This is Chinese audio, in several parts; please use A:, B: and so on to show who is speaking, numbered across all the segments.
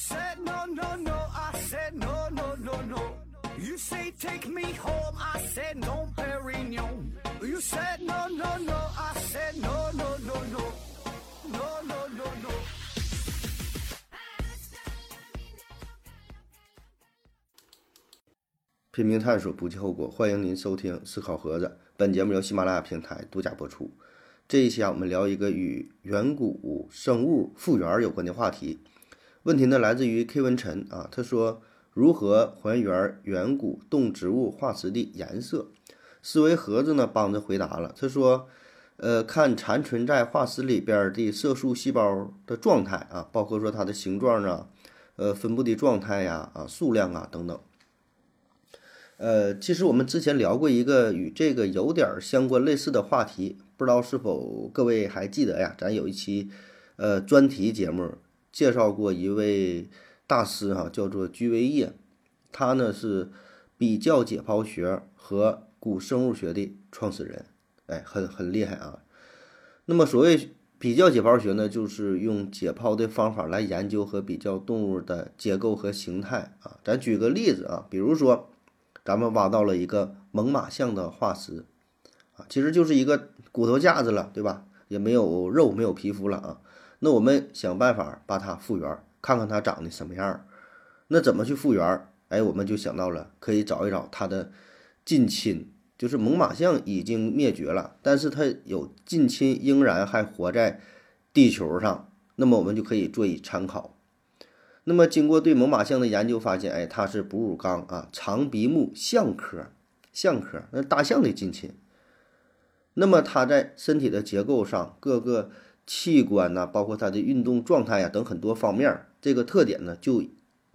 A: said no, no, no. I said no, no, no, no. You say take me home. I said no, Perignon. You said no, no, no. I said no, no, no, no. No, no, no, no.
B: 拼命探索，不计后果。欢迎您收听《思考盒子》，本节目由喜马拉雅平台独家播出。这一期啊，我们聊一个与远古生物复原有关的话题。问题呢，来自于 K 文晨啊，他说如何还原远古动植物化石的颜色？思维盒子呢帮着回答了，他说，呃，看残存在化石里边的色素细胞的状态啊，包括说它的形状啊，呃，分布的状态呀，啊，数量啊等等。呃，其实我们之前聊过一个与这个有点相关类似的话题，不知道是否各位还记得呀？咱有一期呃专题节目介绍过一位大师哈，叫做居维叶，他呢是比较解剖学和古生物学的创始人，哎，很很厉害啊。那么所谓比较解剖学呢，就是用解剖的方法来研究和比较动物的结构和形态啊。咱举个例子啊，比如说。咱们挖到了一个猛犸象的化石，啊，其实就是一个骨头架子了，对吧？也没有肉，没有皮肤了啊。那我们想办法把它复原，看看它长得什么样。那怎么去复原？哎，我们就想到了，可以找一找它的近亲，就是猛犸象已经灭绝了，但是它有近亲仍然还活在地球上，那么我们就可以做以参考。那么，经过对猛犸象的研究，发现，哎，它是哺乳纲啊，长鼻目象科，象科，那大象的近亲。那么，它在身体的结构上，各个器官呐，包括它的运动状态呀等很多方面，这个特点呢，就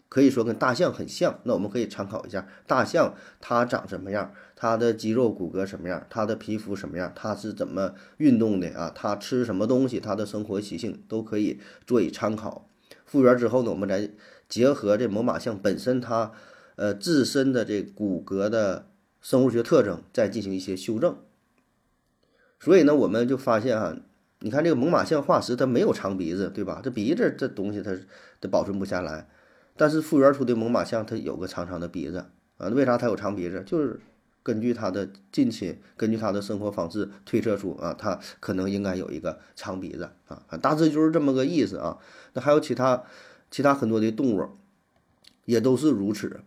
B: 可以说跟大象很像。那我们可以参考一下，大象它长什么样，它的肌肉骨骼什么样，它的皮肤什么样，它是怎么运动的啊？它吃什么东西？它的生活习性都可以做以参考。复原之后呢，我们再结合这猛犸象本身它，呃自身的这骨骼的生物学特征，再进行一些修正。所以呢，我们就发现哈，你看这个猛犸象化石它没有长鼻子，对吧？这鼻子这东西它它保存不下来。但是复原出的猛犸象它有个长长的鼻子啊，为啥它有长鼻子？就是根据它的近亲，根据它的生活方式推测出啊，它可能应该有一个长鼻子啊，大致就是这么个意思啊。那还有其他，其他很多的动物，也都是如此。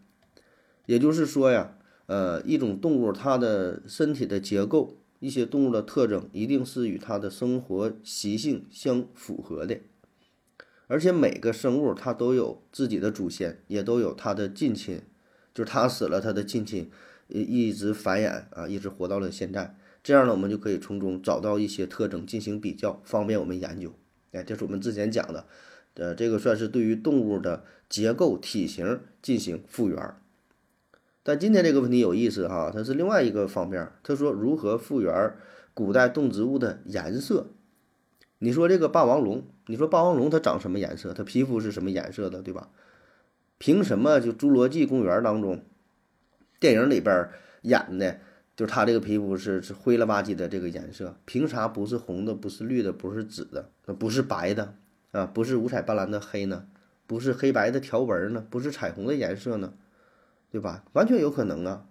B: 也就是说呀，呃，一种动物它的身体的结构，一些动物的特征，一定是与它的生活习性相符合的。而且每个生物它都有自己的祖先，也都有它的近亲，就是它死了，它的近亲一直繁衍啊，一直活到了现在。这样呢，我们就可以从中找到一些特征进行比较，方便我们研究。哎，这是我们之前讲的。呃，这个算是对于动物的结构体型进行复原。但今天这个问题有意思哈，它是另外一个方面。他说如何复原古代动植物的颜色？你说这个霸王龙，你说霸王龙它长什么颜色？它皮肤是什么颜色的，对吧？凭什么就《侏罗纪公园》当中电影里边演的，就是它这个皮肤是是灰了吧唧的这个颜色？凭啥不是红的，不是绿的，不是紫的，不是白的？啊，不是五彩斑斓的黑呢，不是黑白的条纹呢，不是彩虹的颜色呢，对吧？完全有可能啊。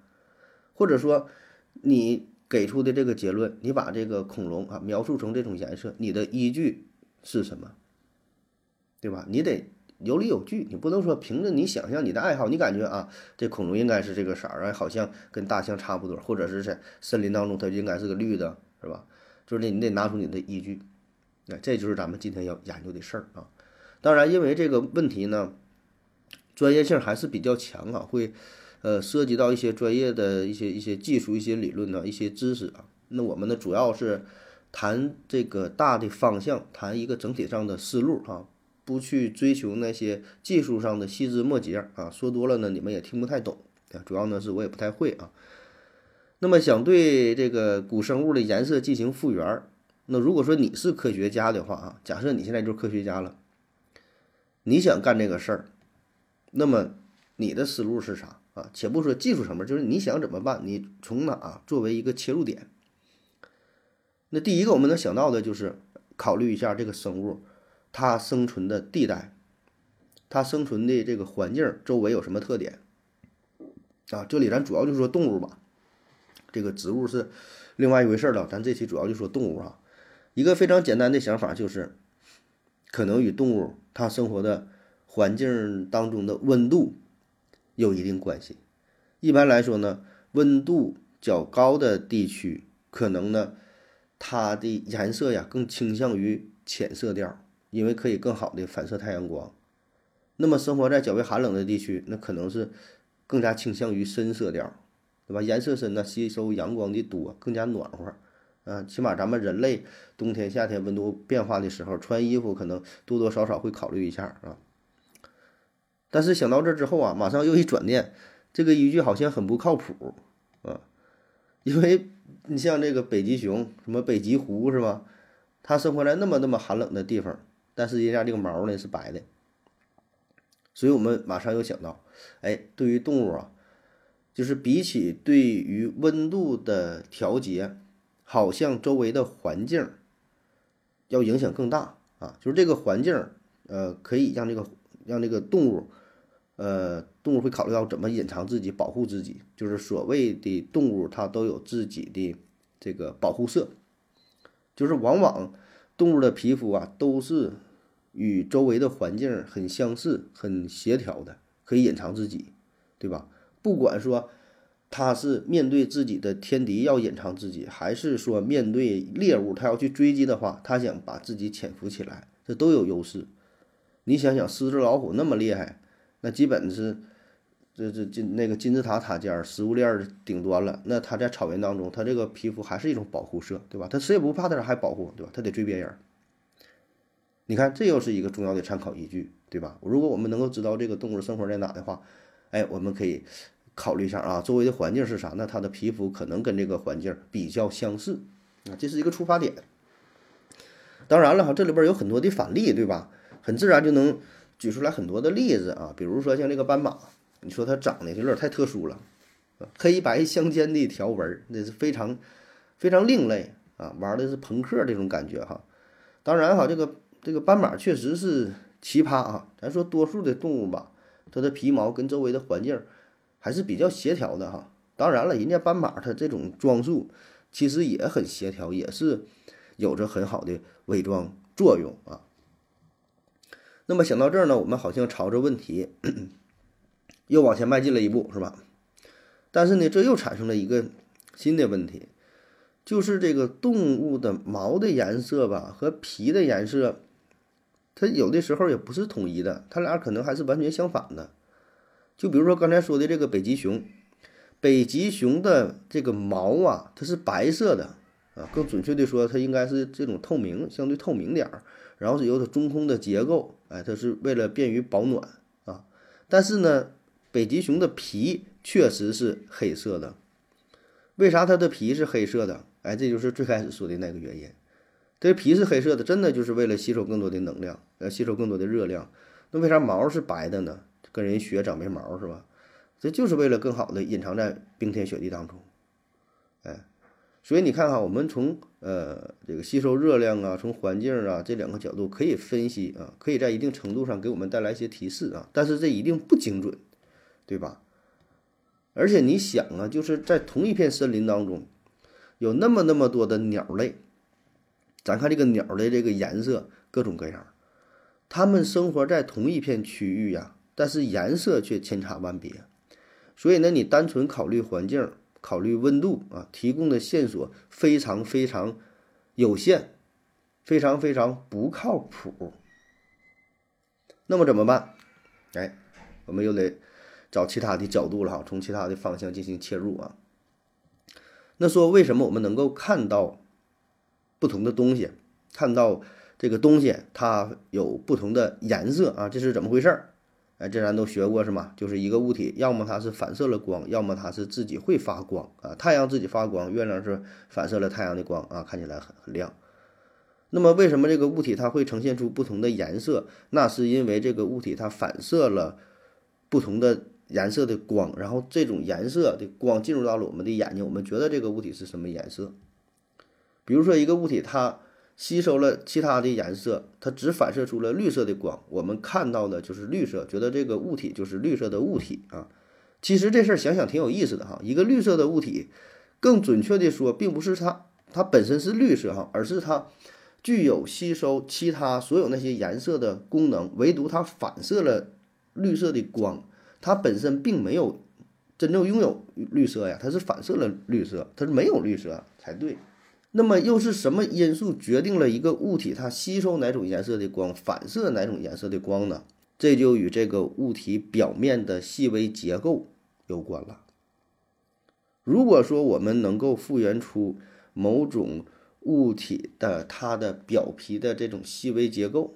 B: 或者说，你给出的这个结论，你把这个恐龙啊描述成这种颜色，你的依据是什么？对吧？你得有理有据，你不能说凭着你想象、你的爱好，你感觉啊，这恐龙应该是这个色儿，好像跟大象差不多，或者是在森林当中它就应该是个绿的，是吧？就是你，你得拿出你的依据。那这就是咱们今天要研究的事儿啊！当然，因为这个问题呢，专业性还是比较强啊，会呃涉及到一些专业的一些一些技术、一些理论呢、一些知识啊。那我们呢，主要是谈这个大的方向，谈一个整体上的思路啊，不去追求那些技术上的细枝末节啊。说多了呢，你们也听不太懂啊。主要呢，是我也不太会啊。那么，想对这个古生物的颜色进行复原。那如果说你是科学家的话啊，假设你现在就是科学家了，你想干这个事儿，那么你的思路是啥啊？且不说技术层面，就是你想怎么办？你从哪作为一个切入点？那第一个我们能想到的就是考虑一下这个生物它生存的地带，它生存的这个环境周围有什么特点啊？这里咱主要就说动物吧，这个植物是另外一回事了。咱这期主要就说动物啊。一个非常简单的想法就是，可能与动物它生活的环境当中的温度有一定关系。一般来说呢，温度较高的地区，可能呢它的颜色呀更倾向于浅色调，因为可以更好的反射太阳光。那么生活在较为寒冷的地区，那可能是更加倾向于深色调，对吧？颜色深呢，吸收阳光的多，更加暖和。啊，起码咱们人类冬天、夏天温度变化的时候，穿衣服可能多多少少会考虑一下啊。但是想到这之后啊，马上又一转念，这个依据好像很不靠谱啊。因为你像这个北极熊，什么北极狐是吧？它生活在那么那么寒冷的地方，但是人家这个毛呢是白的。所以我们马上又想到，哎，对于动物啊，就是比起对于温度的调节。好像周围的环境要影响更大啊，就是这个环境，呃，可以让这个让这个动物，呃，动物会考虑到怎么隐藏自己、保护自己，就是所谓的动物它都有自己的这个保护色，就是往往动物的皮肤啊都是与周围的环境很相似、很协调的，可以隐藏自己，对吧？不管说。它是面对自己的天敌要隐藏自己，还是说面对猎物它要去追击的话，它想把自己潜伏起来，这都有优势。你想想，狮子老虎那么厉害，那基本是这这金那个金字塔塔尖食物链顶端了。那它在草原当中，它这个皮肤还是一种保护色，对吧？它谁也不怕，它咋还保护，对吧？它得追别人。你看，这又是一个重要的参考依据，对吧？如果我们能够知道这个动物生活在哪的话，哎，我们可以。考虑一下啊，周围的环境是啥？那它的皮肤可能跟这个环境比较相似啊，这是一个出发点。当然了哈，这里边有很多的反例，对吧？很自然就能举出来很多的例子啊，比如说像这个斑马，你说它长得有点太特殊了，黑白相间的条纹，那是非常非常另类啊，玩的是朋克这种感觉哈。当然哈，这个这个斑马确实是奇葩啊。咱说多数的动物吧，它的皮毛跟周围的环境。还是比较协调的哈，当然了，人家斑马它这种装束其实也很协调，也是有着很好的伪装作用啊。那么想到这儿呢，我们好像朝着问题 又往前迈进了一步，是吧？但是呢，这又产生了一个新的问题，就是这个动物的毛的颜色吧和皮的颜色，它有的时候也不是统一的，它俩可能还是完全相反的。就比如说刚才说的这个北极熊，北极熊的这个毛啊，它是白色的啊，更准确的说，它应该是这种透明，相对透明点儿，然后是由它中空的结构，哎，它是为了便于保暖啊。但是呢，北极熊的皮确实是黑色的，为啥它的皮是黑色的？哎，这就是最开始说的那个原因，这皮是黑色的，真的就是为了吸收更多的能量，呃，吸收更多的热量。那为啥毛是白的呢？跟人学长没毛是吧？这就是为了更好的隐藏在冰天雪地当中，哎，所以你看哈，我们从呃这个吸收热量啊，从环境啊这两个角度可以分析啊，可以在一定程度上给我们带来一些提示啊，但是这一定不精准，对吧？而且你想啊，就是在同一片森林当中，有那么那么多的鸟类，咱看这个鸟的这个颜色各种各样，它们生活在同一片区域呀。但是颜色却千差万别，所以呢，你单纯考虑环境、考虑温度啊，提供的线索非常非常有限，非常非常不靠谱。那么怎么办？哎，我们又得找其他的角度了哈，从其他的方向进行切入啊。那说为什么我们能够看到不同的东西，看到这个东西它有不同的颜色啊？这是怎么回事儿？哎，这咱都学过是吗？就是一个物体，要么它是反射了光，要么它是自己会发光啊。太阳自己发光，月亮是反射了太阳的光啊，看起来很很亮。那么为什么这个物体它会呈现出不同的颜色？那是因为这个物体它反射了不同的颜色的光，然后这种颜色的光进入到了我们的眼睛，我们觉得这个物体是什么颜色？比如说一个物体它吸收了其他的颜色，它只反射出了绿色的光，我们看到的就是绿色，觉得这个物体就是绿色的物体啊。其实这事儿想想挺有意思的哈，一个绿色的物体，更准确的说，并不是它它本身是绿色哈，而是它具有吸收其他所有那些颜色的功能，唯独它反射了绿色的光，它本身并没有真正拥有绿色呀，它是反射了绿色，它是没有绿色才对。那么又是什么因素决定了一个物体它吸收哪种颜色的光，反射哪种颜色的光呢？这就与这个物体表面的细微结构有关了。如果说我们能够复原出某种物体的它的表皮的这种细微结构，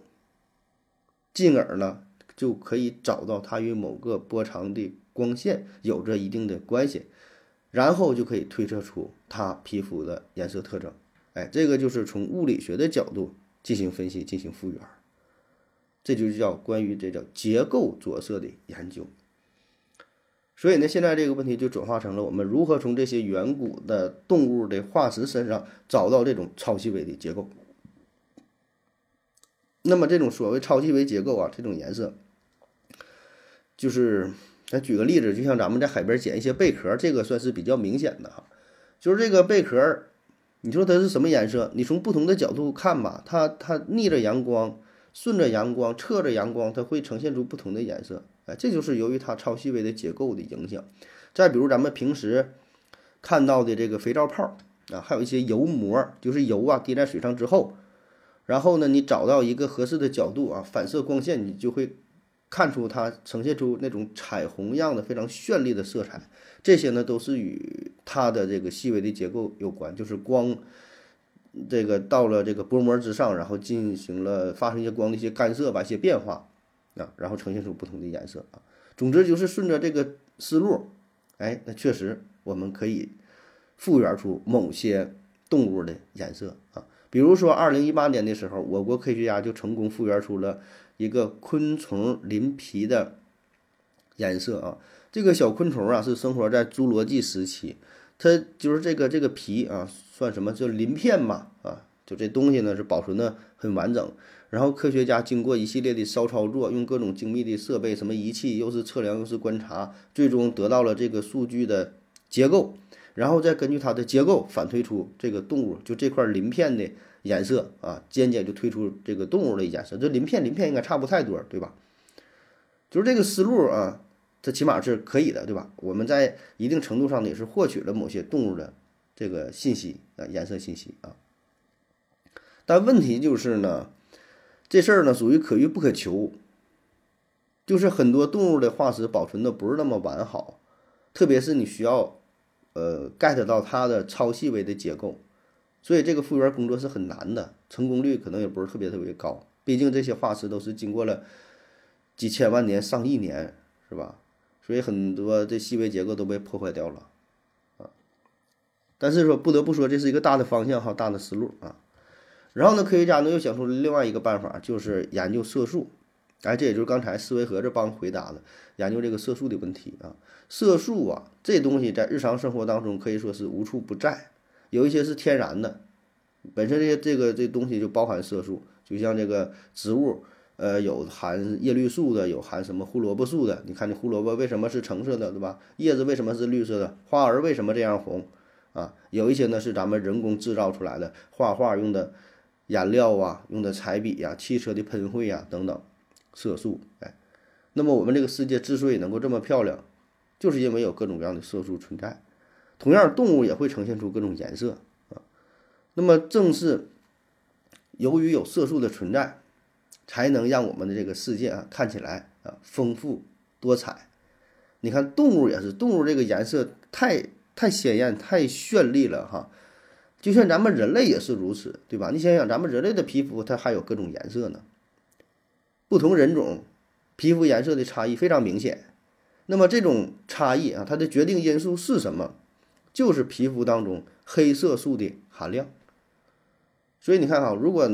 B: 进而呢就可以找到它与某个波长的光线有着一定的关系。然后就可以推测出它皮肤的颜色特征，哎，这个就是从物理学的角度进行分析、进行复原，这就叫关于这叫结构着色的研究。所以呢，现在这个问题就转化成了我们如何从这些远古的动物的化石身上找到这种超细微的结构。那么这种所谓超细微结构啊，这种颜色就是。咱举个例子，就像咱们在海边捡一些贝壳，这个算是比较明显的哈。就是这个贝壳，你说它是什么颜色？你从不同的角度看吧，它它逆着阳光、顺着阳光、侧着阳光，它会呈现出不同的颜色。哎，这就是由于它超细微的结构的影响。再比如咱们平时看到的这个肥皂泡啊，还有一些油膜，就是油啊滴在水上之后，然后呢，你找到一个合适的角度啊，反射光线，你就会。看出它呈现出那种彩虹样的非常绚丽的色彩，这些呢都是与它的这个细微的结构有关，就是光这个到了这个薄膜之上，然后进行了发生一些光的一些干涉吧，一些变化啊，然后呈现出不同的颜色啊。总之就是顺着这个思路，哎，那确实我们可以复原出某些动物的颜色啊。比如说二零一八年的时候，我国科学家就成功复原出了。一个昆虫鳞皮的颜色啊，这个小昆虫啊是生活在侏罗纪时期，它就是这个这个皮啊，算什么？就鳞片嘛啊，就这东西呢是保存的很完整。然后科学家经过一系列的骚操作，用各种精密的设备，什么仪器，又是测量又是观察，最终得到了这个数据的结构，然后再根据它的结构反推出这个动物就这块鳞片的。颜色啊，间接就推出这个动物的颜色，这鳞片鳞片应该差不太多，对吧？就是这个思路啊，它起码是可以的，对吧？我们在一定程度上呢也是获取了某些动物的这个信息啊，颜色信息啊。但问题就是呢，这事儿呢属于可遇不可求，就是很多动物的化石保存的不是那么完好，特别是你需要呃 get 到它的超细微的结构。所以这个复原工作是很难的，成功率可能也不是特别特别高。毕竟这些化石都是经过了几千万年、上亿年，是吧？所以很多这细微结构都被破坏掉了啊。但是说不得不说，这是一个大的方向哈，大的思路啊。然后呢，科学家呢又想出了另外一个办法，就是研究色素。哎，这也就是刚才思维盒子帮回答的，研究这个色素的问题啊。色素啊，这东西在日常生活当中可以说是无处不在。有一些是天然的，本身这些这个这东西就包含色素，就像这个植物，呃，有含叶绿素的，有含什么胡萝卜素的。你看这胡萝卜为什么是橙色的，对吧？叶子为什么是绿色的？花儿为什么这样红？啊，有一些呢是咱们人工制造出来的，画画用的颜料啊，用的彩笔呀，汽车的喷绘呀等等，色素。哎，那么我们这个世界之所以能够这么漂亮，就是因为有各种各样的色素存在。同样，动物也会呈现出各种颜色啊。那么，正是由于有色素的存在，才能让我们的这个世界啊看起来啊丰富多彩。你看，动物也是，动物这个颜色太太鲜艳、太绚丽了哈。就像咱们人类也是如此，对吧？你想想，咱们人类的皮肤它还有各种颜色呢。不同人种皮肤颜色的差异非常明显。那么，这种差异啊，它的决定因素是什么？就是皮肤当中黑色素的含量，所以你看哈，如果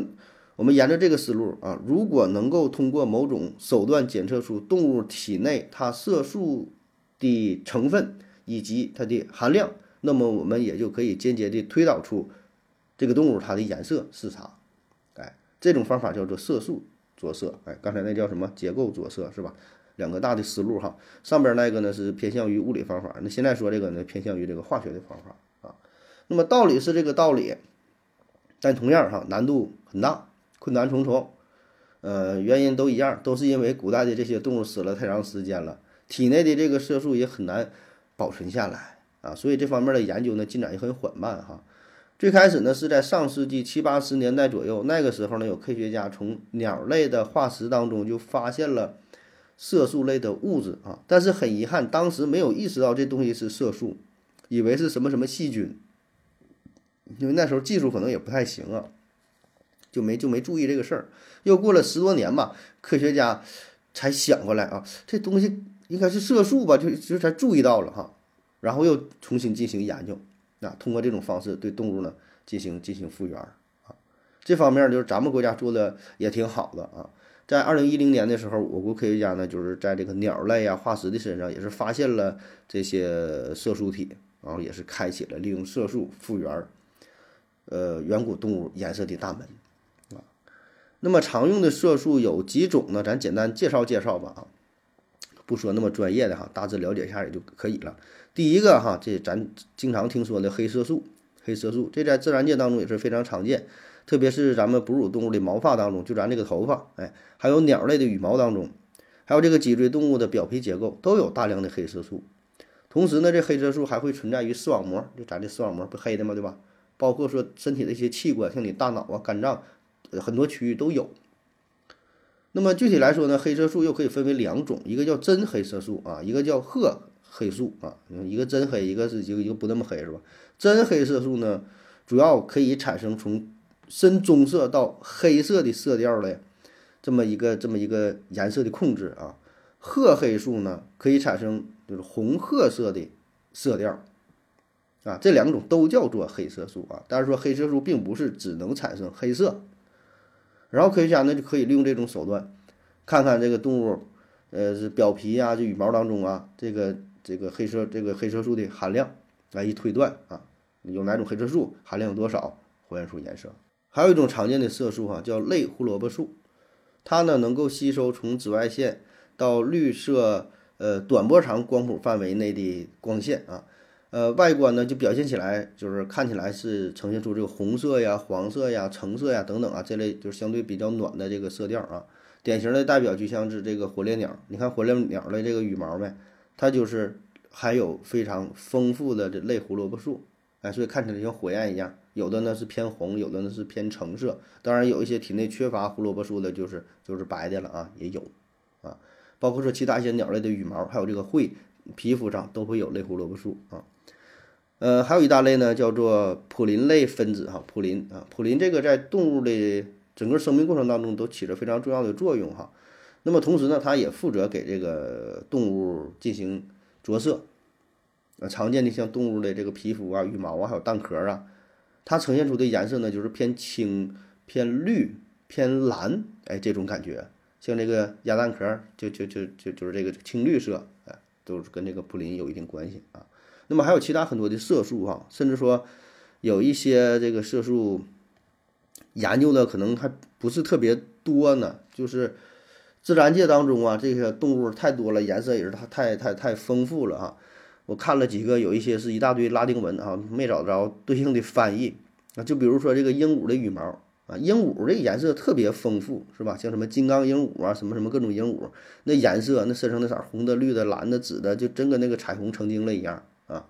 B: 我们沿着这个思路啊，如果能够通过某种手段检测出动物体内它色素的成分以及它的含量，那么我们也就可以间接的推导出这个动物它的颜色是啥哎这种方法叫做色素着色。哎，刚才那叫什么结构着色是吧？两个大的思路哈。上边那个呢是偏向于物理方法，那现在说这个呢偏向于这个化学的方法啊。那么道理是这个道理，但同样哈难度很大，困难重重。呃，原因都一样，都是因为古代的这些动物死了太长时间了，体内的这个色素也很难保存下来啊，所以这方面的研究呢进展也很缓慢哈。最开始呢是在上世纪七八十年代左右，那个时候呢有科学家从鸟类的化石当中就发现了色素类的物质啊，但是很遗憾，当时没有意识到这东西是色素，以为是什么什么细菌，因为那时候技术可能也不太行啊。就没就没注意这个事儿，又过了十多年吧，科学家才想过来啊，这东西应该是色素吧，就就才注意到了哈，然后又重新进行研究，啊，通过这种方式对动物呢进行进行复原啊，这方面就是咱们国家做的也挺好的啊，在二零一零年的时候，我国科学家呢就是在这个鸟类啊化石的身上也是发现了这些色素体，然后也是开启了利用色素复原，呃，远古动物颜色的大门。啊那么常用的色素有几种呢？咱简单介绍介绍吧啊，不说那么专业的哈，大致了解一下也就可以了。第一个哈，这咱经常听说的黑色素，黑色素这在自然界当中也是非常常见，特别是咱们哺乳动物的毛发当中，就咱这个头发，哎，还有鸟类的羽毛当中，还有这个脊椎动物的表皮结构都有大量的黑色素。同时呢，这黑色素还会存在于视网膜，就咱这视网膜不黑的吗？对吧？包括说身体的一些器官，像你大脑啊、肝脏。很多区域都有。那么具体来说呢，黑色素又可以分为两种，一个叫真黑色素啊，一个叫褐黑素啊。一个真黑，一个是一个一个不那么黑，是吧？真黑色素呢，主要可以产生从深棕色到黑色的色调的这么一个这么一个颜色的控制啊。褐黑素呢，可以产生就是红褐色的色调啊。这两种都叫做黑色素啊。但是说黑色素并不是只能产生黑色。然后科学家呢就可以利用这种手段，看看这个动物，呃，是表皮啊，这羽毛当中啊，这个这个黑色这个黑色素的含量，来一推断啊，有哪种黑色素含量有多少，还原出颜色。还有一种常见的色素哈，叫类胡萝卜素，它呢能够吸收从紫外线到绿色呃短波长光谱范围内的光线啊。呃，外观呢就表现起来，就是看起来是呈现出这个红色呀、黄色呀、橙色呀等等啊这类就是相对比较暖的这个色调啊。典型的代表就像是这个火烈鸟，你看火烈鸟的这个羽毛呗，它就是含有非常丰富的这类胡萝卜素，哎，所以看起来像火焰一样。有的呢是偏红，有的呢是偏橙色。当然有一些体内缺乏胡萝卜素的，就是就是白的了啊，也有啊。包括说其他一些鸟类的羽毛，还有这个喙、皮肤上都会有类胡萝卜素啊。呃，还有一大类呢，叫做普林类分子哈，普林啊，普林这个在动物的整个生命过程当中都起着非常重要的作用哈。那么同时呢，它也负责给这个动物进行着色。呃，常见的像动物的这个皮肤啊、羽毛啊，还有蛋壳啊，它呈现出的颜色呢，就是偏青、偏绿、偏蓝，哎，这种感觉。像这个鸭蛋壳，就就就就就是这个青绿色，哎，都是跟这个普林有一定关系啊。那么还有其他很多的色素哈，甚至说有一些这个色素研究的可能还不是特别多呢。就是自然界当中啊，这些动物太多了，颜色也是它太太太丰富了哈。我看了几个，有一些是一大堆拉丁文啊，没找着对应的翻译啊。就比如说这个鹦鹉的羽毛啊，鹦鹉这颜色特别丰富，是吧？像什么金刚鹦鹉啊，什么什么各种鹦鹉，那颜色那身上那色红的、绿的、蓝的、紫的，就真跟那个彩虹成精了一样啊。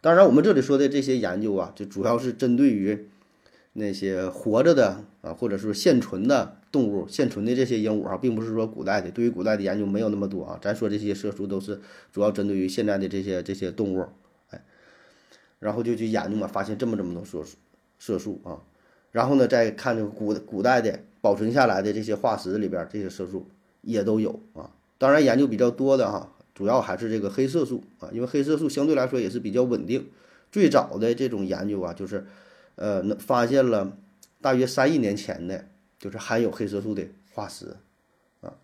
B: 当然，我们这里说的这些研究啊，就主要是针对于那些活着的啊，或者是现存的动物、现存的这些鹦鹉啊，并不是说古代的。对于古代的研究没有那么多啊。咱说这些色素都是主要针对于现在的这些这些动物，哎，然后就去研究嘛，发现这么这么多色素色素啊，然后呢，再看这个古古代的保存下来的这些化石里边，这些色素也都有啊。当然，研究比较多的哈。主要还是这个黑色素啊，因为黑色素相对来说也是比较稳定。最早的这种研究啊，就是，呃，那发现了大约三亿年前的，就是含有黑色素的化石啊。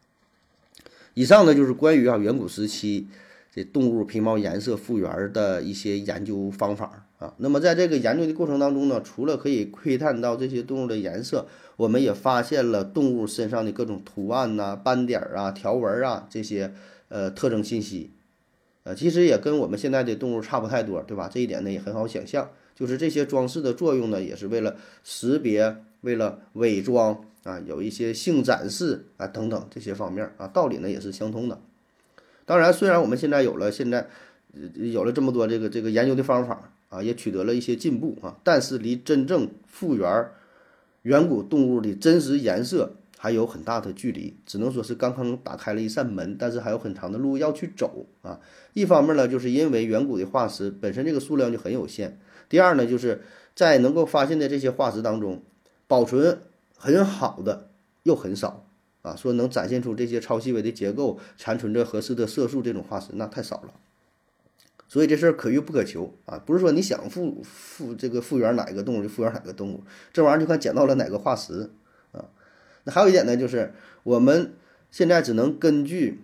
B: 以上呢就是关于啊远古时期这动物皮毛颜色复原的一些研究方法啊。那么在这个研究的过程当中呢，除了可以窥探到这些动物的颜色，我们也发现了动物身上的各种图案呐、斑点啊、条纹啊这些呃特征信息。呃，其实也跟我们现在的动物差不太多，对吧？这一点呢也很好想象，就是这些装饰的作用呢，也是为了识别、为了伪装啊，有一些性展示啊等等这些方面啊，道理呢也是相通的。当然，虽然我们现在有了现在有了这么多这个这个研究的方法啊，也取得了一些进步啊，但是离真正复原远古动物的真实颜色。还有很大的距离，只能说是刚刚打开了一扇门，但是还有很长的路要去走啊。一方面呢，就是因为远古的化石本身这个数量就很有限；第二呢，就是在能够发现的这些化石当中，保存很好的又很少啊。说能展现出这些超细微的结构、残存着合适的色素这种化石，那太少了。所以这事儿可遇不可求啊，不是说你想复复这个复原哪个动物就复原哪个动物，这玩意儿就看捡到了哪个化石啊。那还有一点呢，就是我们现在只能根据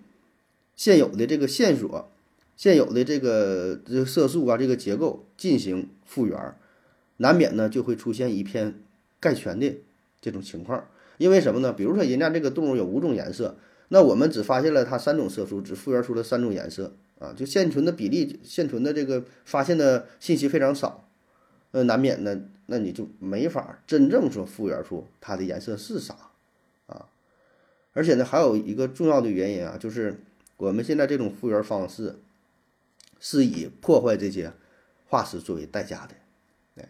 B: 现有的这个线索、现有的这个这色素啊、这个结构进行复原，难免呢就会出现一片概全的这种情况。因为什么呢？比如说人家这个动物有五种颜色，那我们只发现了它三种色素，只复原出了三种颜色啊，就现存的比例、现存的这个发现的信息非常少，呃，难免呢，那你就没法真正说复原出它的颜色是啥啊。而且呢，还有一个重要的原因啊，就是我们现在这种复原方式是以破坏这些化石作为代价的，哎，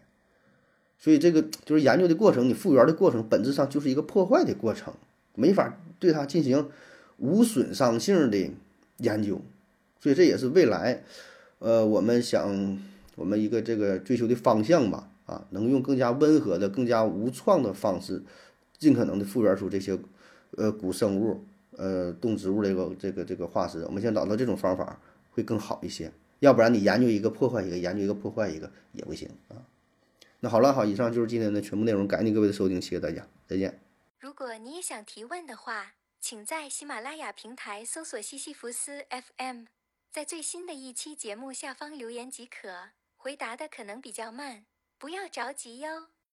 B: 所以这个就是研究的过程，你复原的过程本质上就是一个破坏的过程，没法对它进行无损伤性的研究，所以这也是未来，呃，我们想我们一个这个追求的方向吧，啊，能用更加温和的、更加无创的方式，尽可能的复原出这些。呃，古生物，呃，动植物这个这个这个化石，我们先找到这种方法会更好一些。要不然你研究一个破坏一个，研究一个破坏一个也不行啊。那好了，好，以上就是今天的全部内容，感谢各位的收听，谢谢大家，再见。
C: 如果你也想提问的话，请在喜马拉雅平台搜索西西弗斯 FM，在最新的一期节目下方留言即可。回答的可能比较慢，不要着急哟。